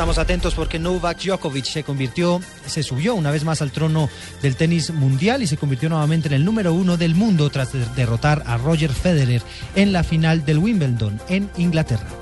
Estamos atentos porque Novak Djokovic se convirtió, se subió una vez más al trono del tenis mundial y se convirtió nuevamente en el número uno del mundo tras derrotar a Roger Federer en la final del Wimbledon en Inglaterra.